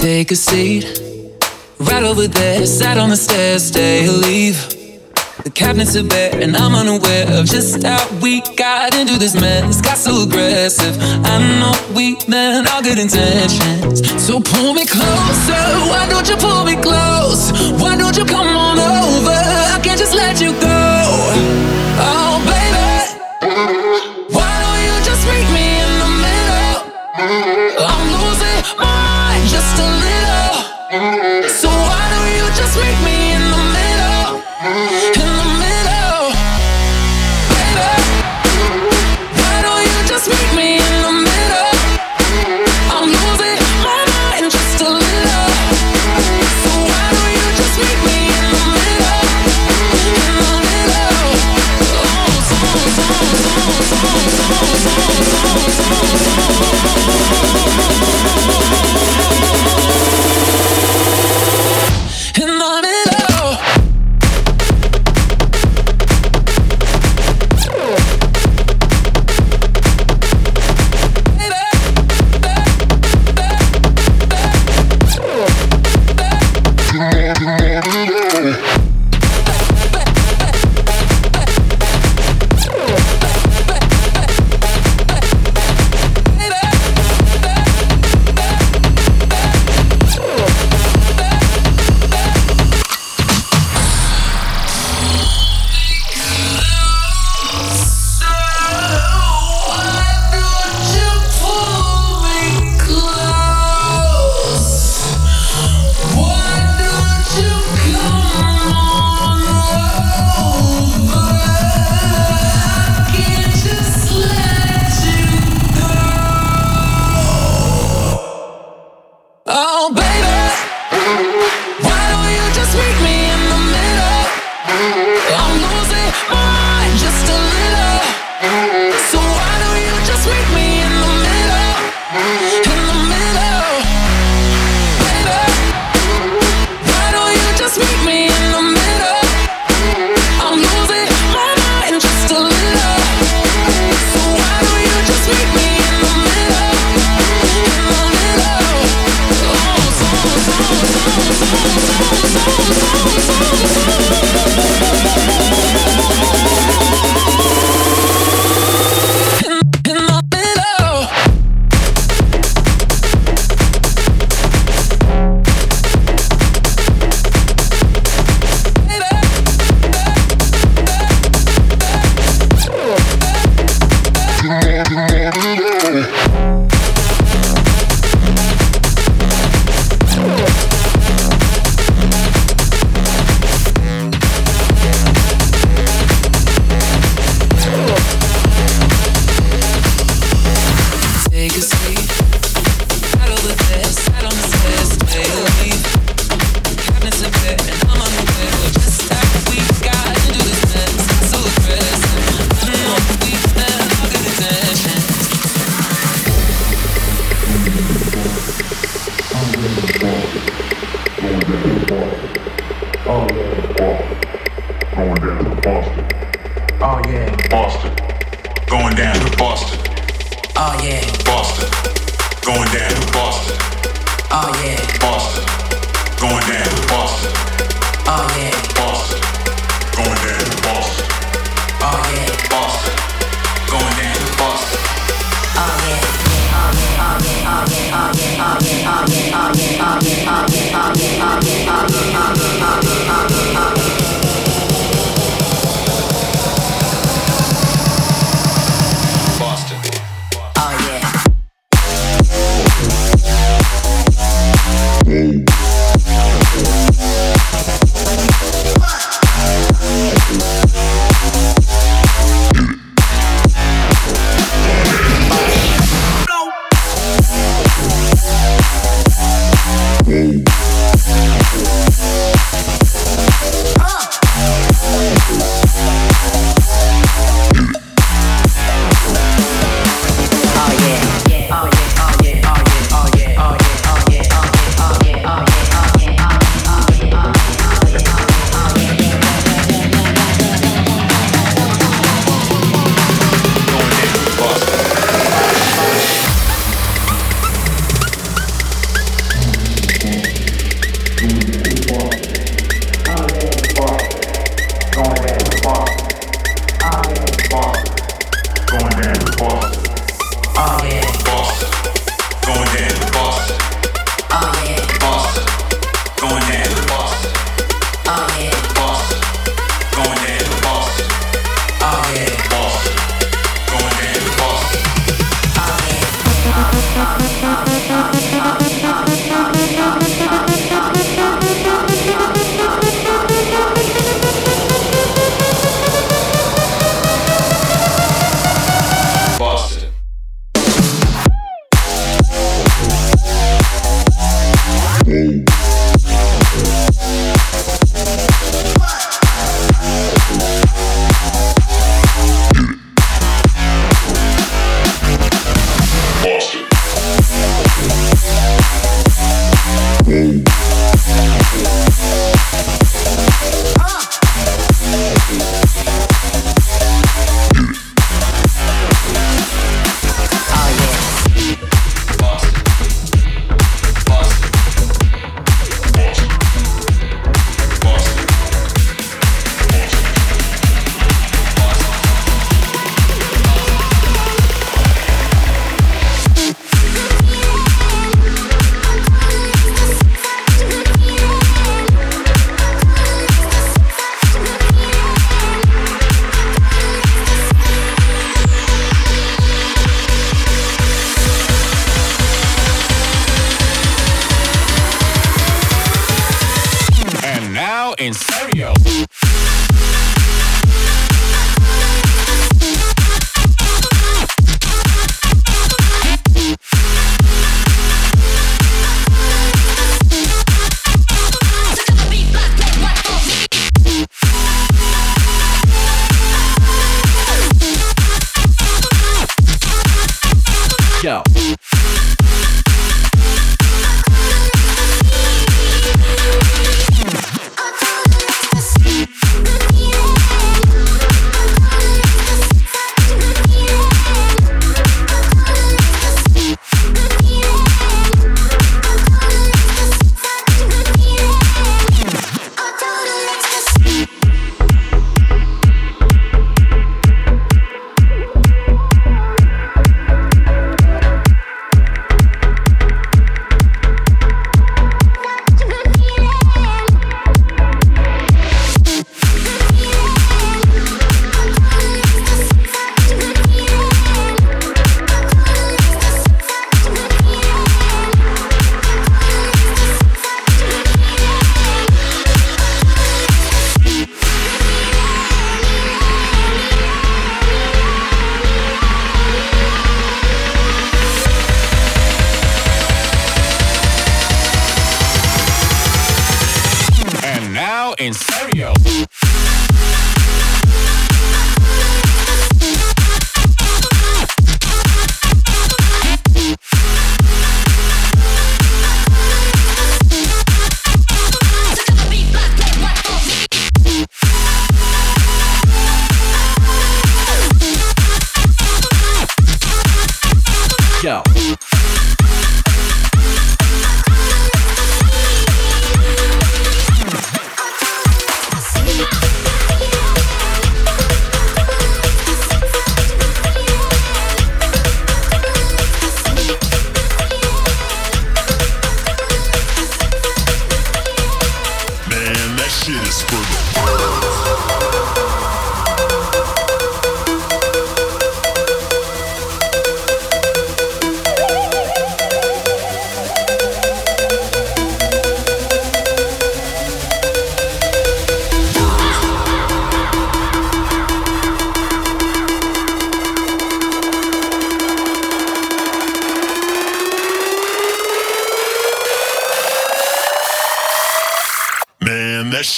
take a seat. Right over there, sat on the stairs, stay or leave. The cabinets are bare, and I'm unaware of just how we got into this mess. Got so aggressive. I know we meant all good intentions. So pull me closer. Why don't you pull me close? Why don't you come on over? I can't just let you go.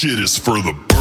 Shit is for the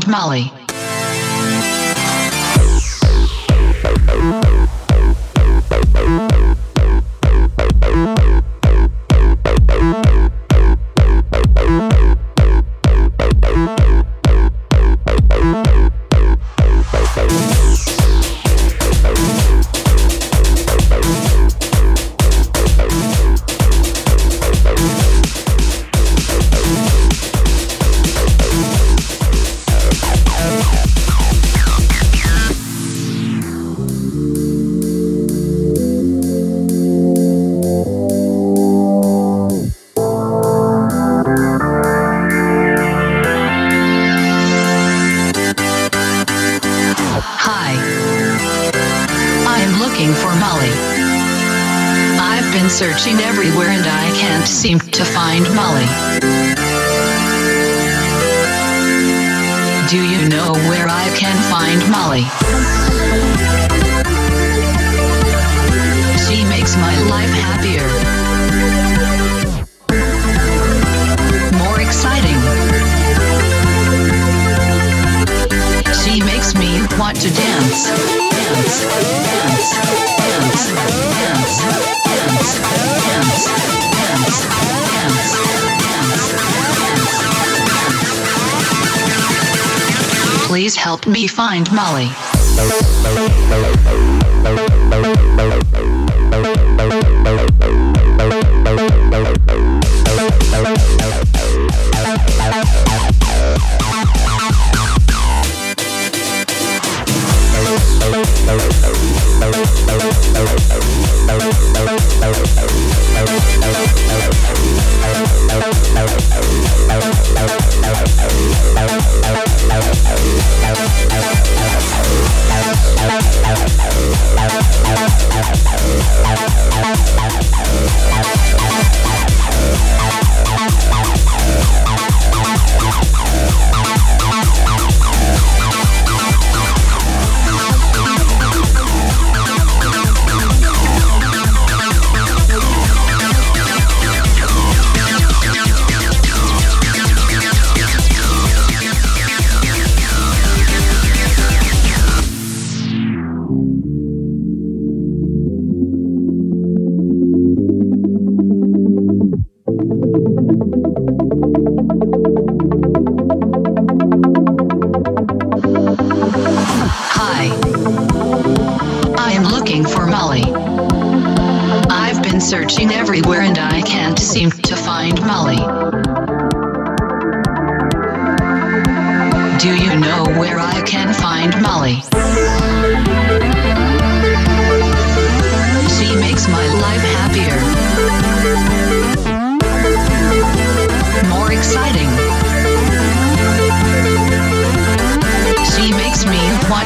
find Molly. to dance, dance, dance, dance, dance, dance, dance, dance, dance, dance. Please help me find Molly.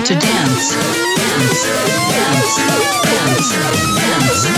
to dance, dance, dance, dance, dance.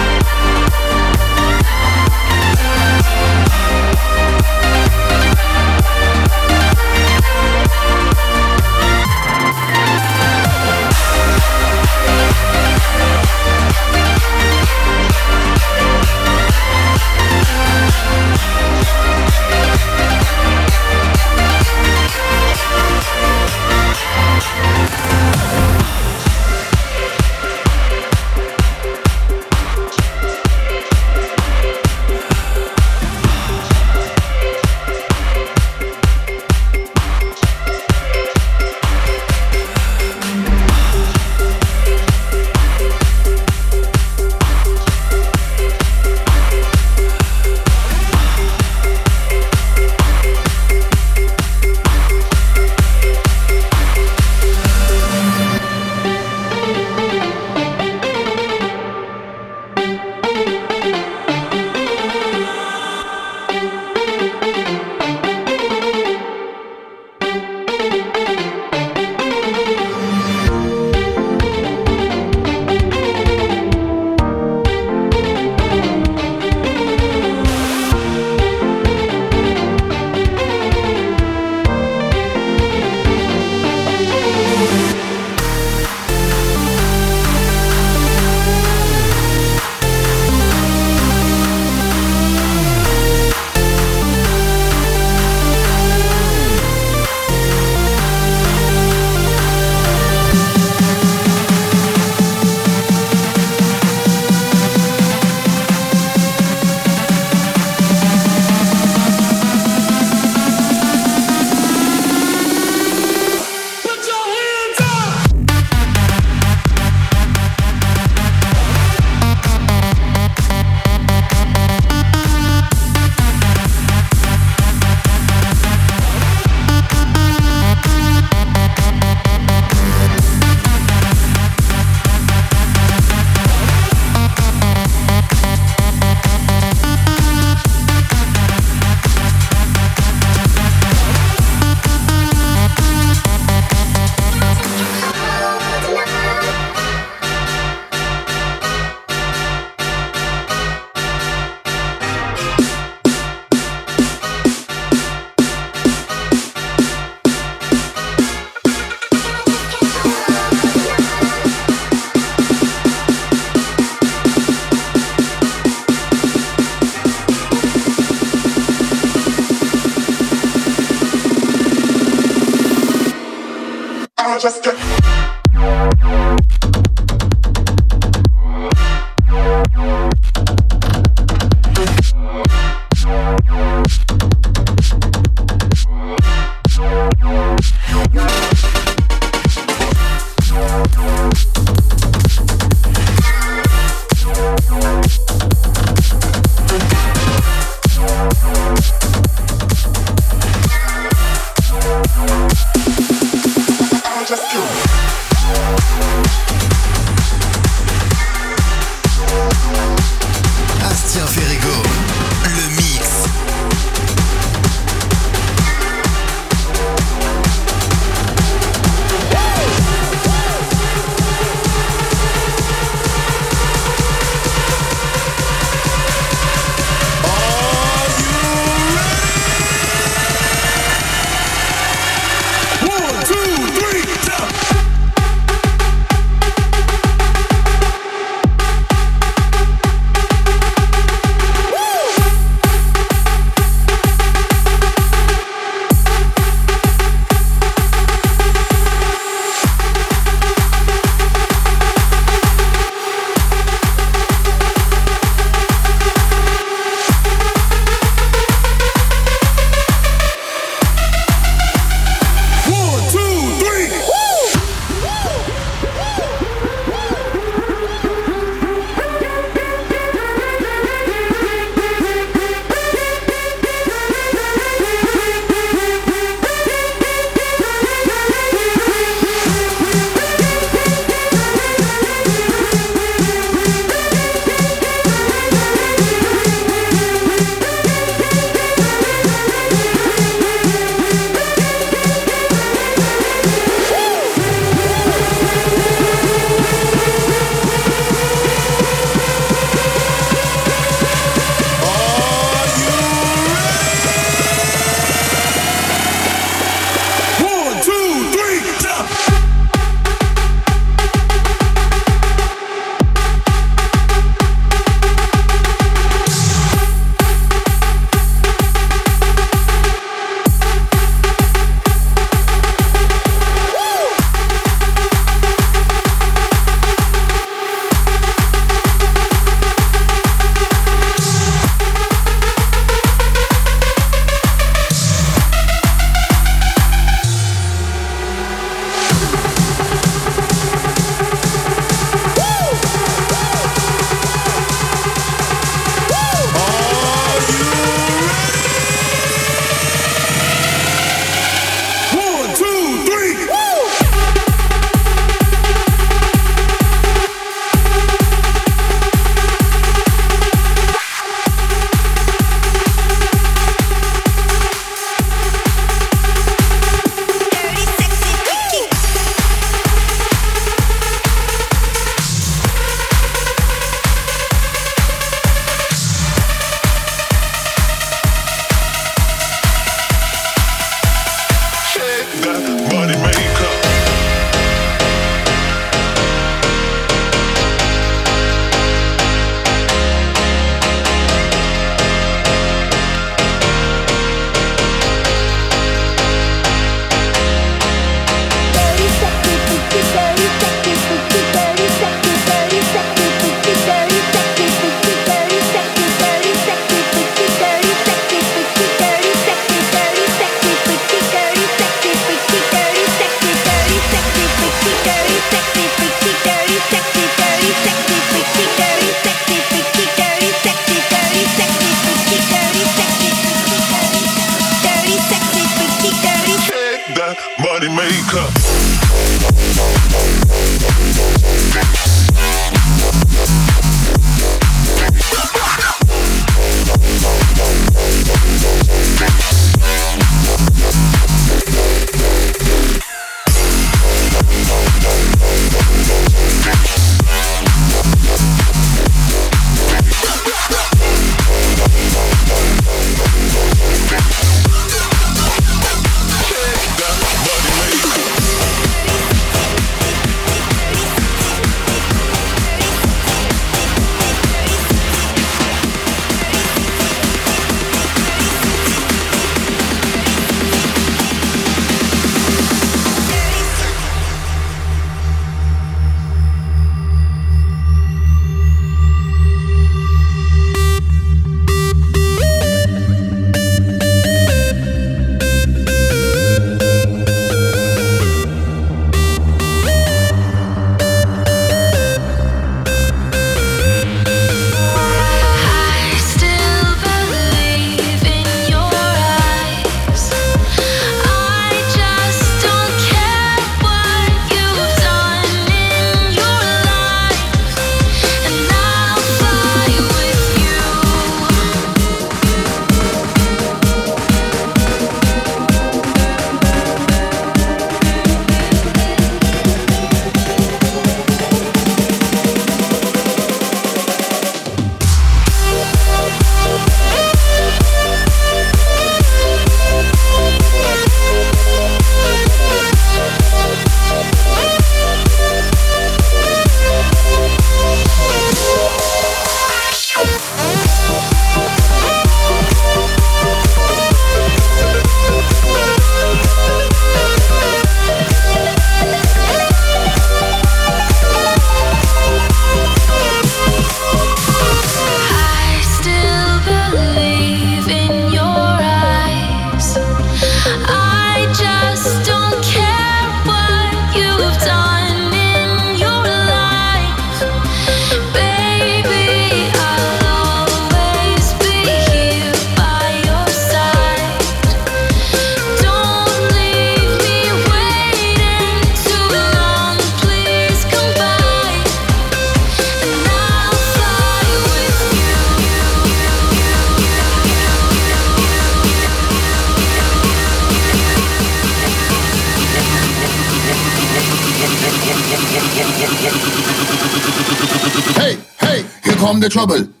The trouble.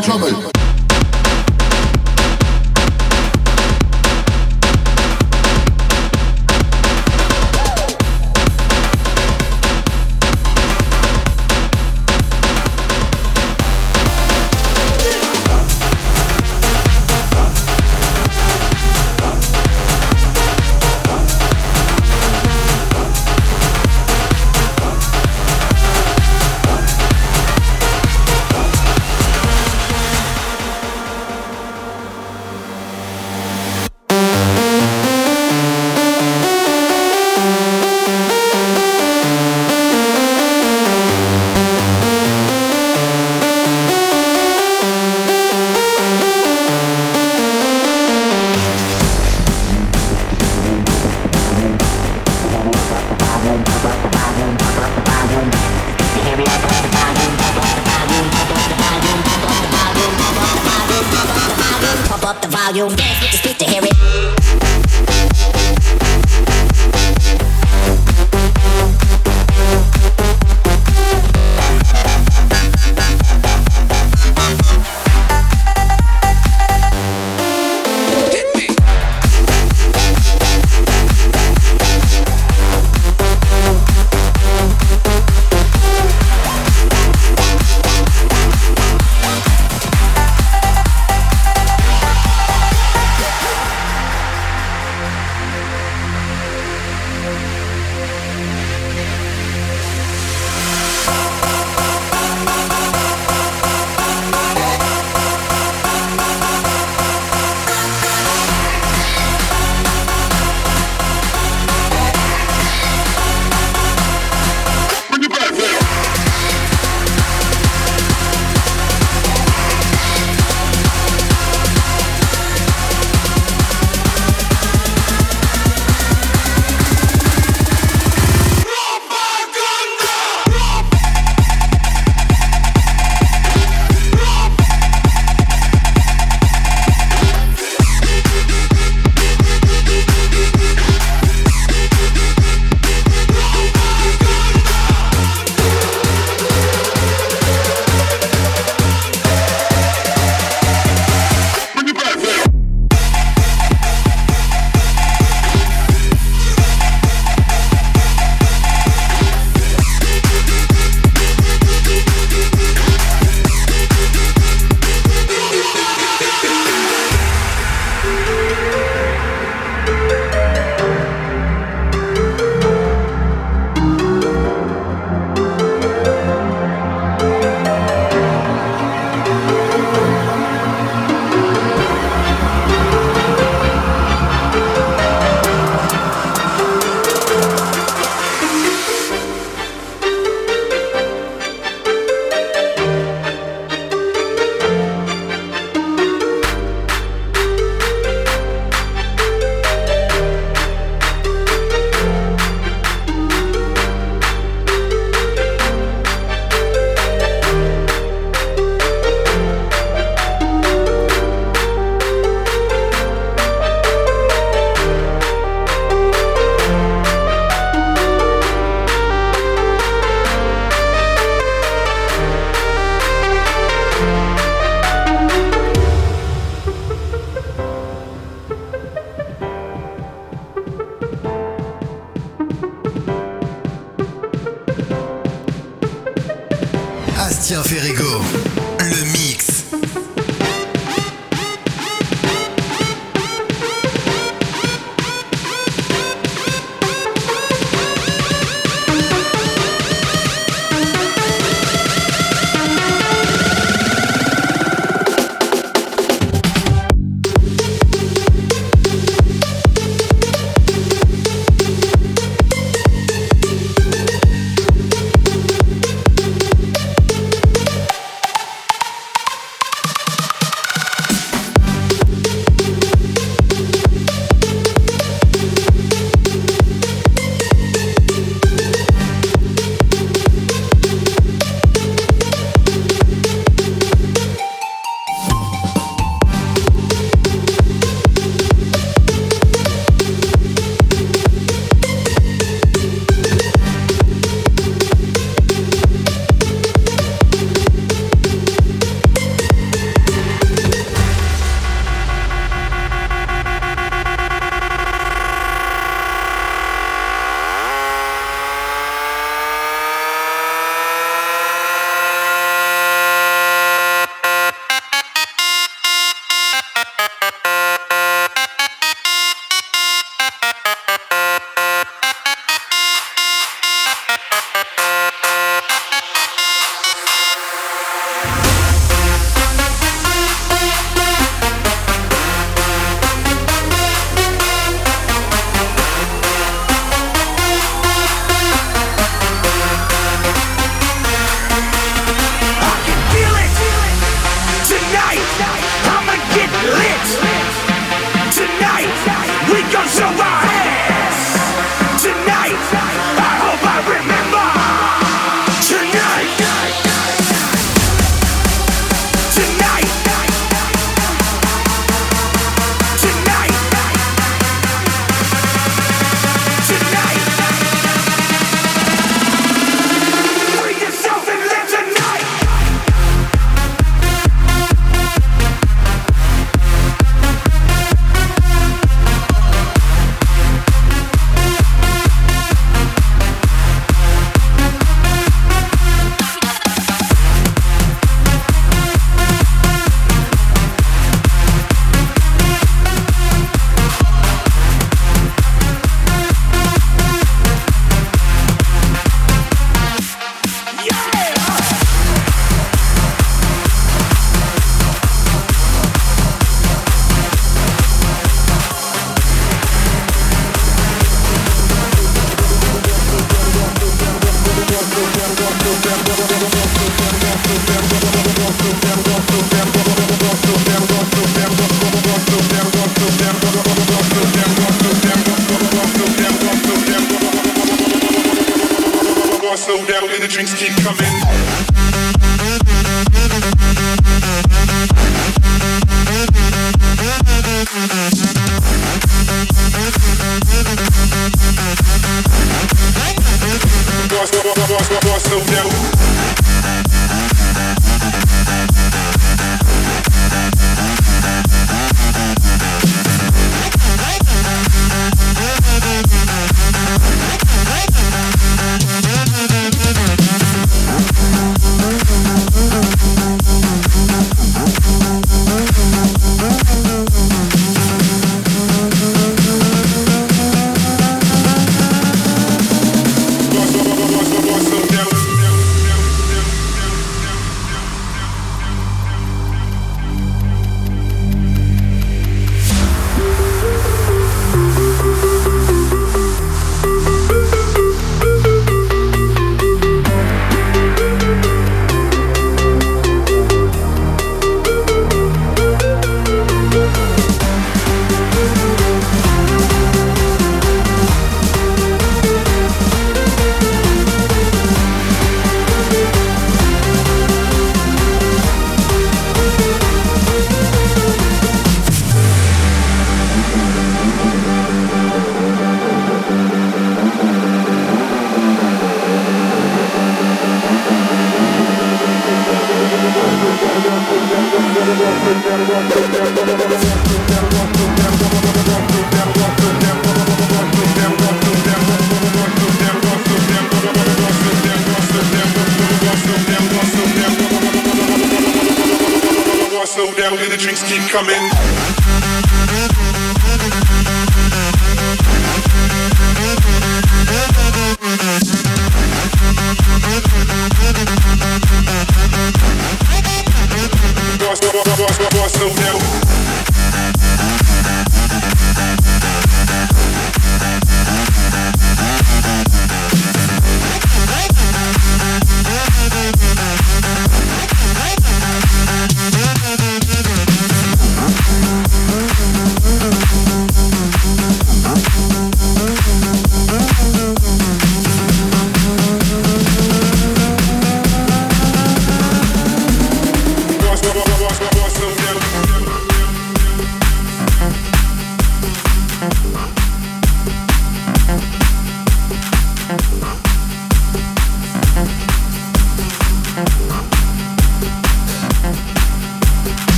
Trouble.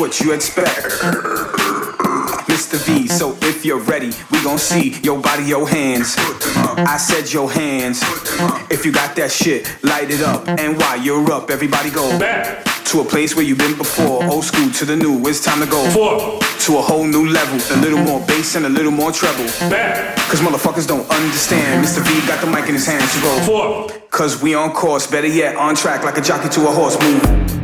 You expect. Mr. V, so if you're ready, we gon' see your body, your hands. I said your hands. If you got that shit, light it up. And while you're up, everybody go back to a place where you've been before. Old school to the new, it's time to go Four. to a whole new level. A little more bass and a little more treble. Back. Cause motherfuckers don't understand. Mr. V got the mic in his hands to go. Four. Cause we on course, better yet, on track like a jockey to a horse. Move.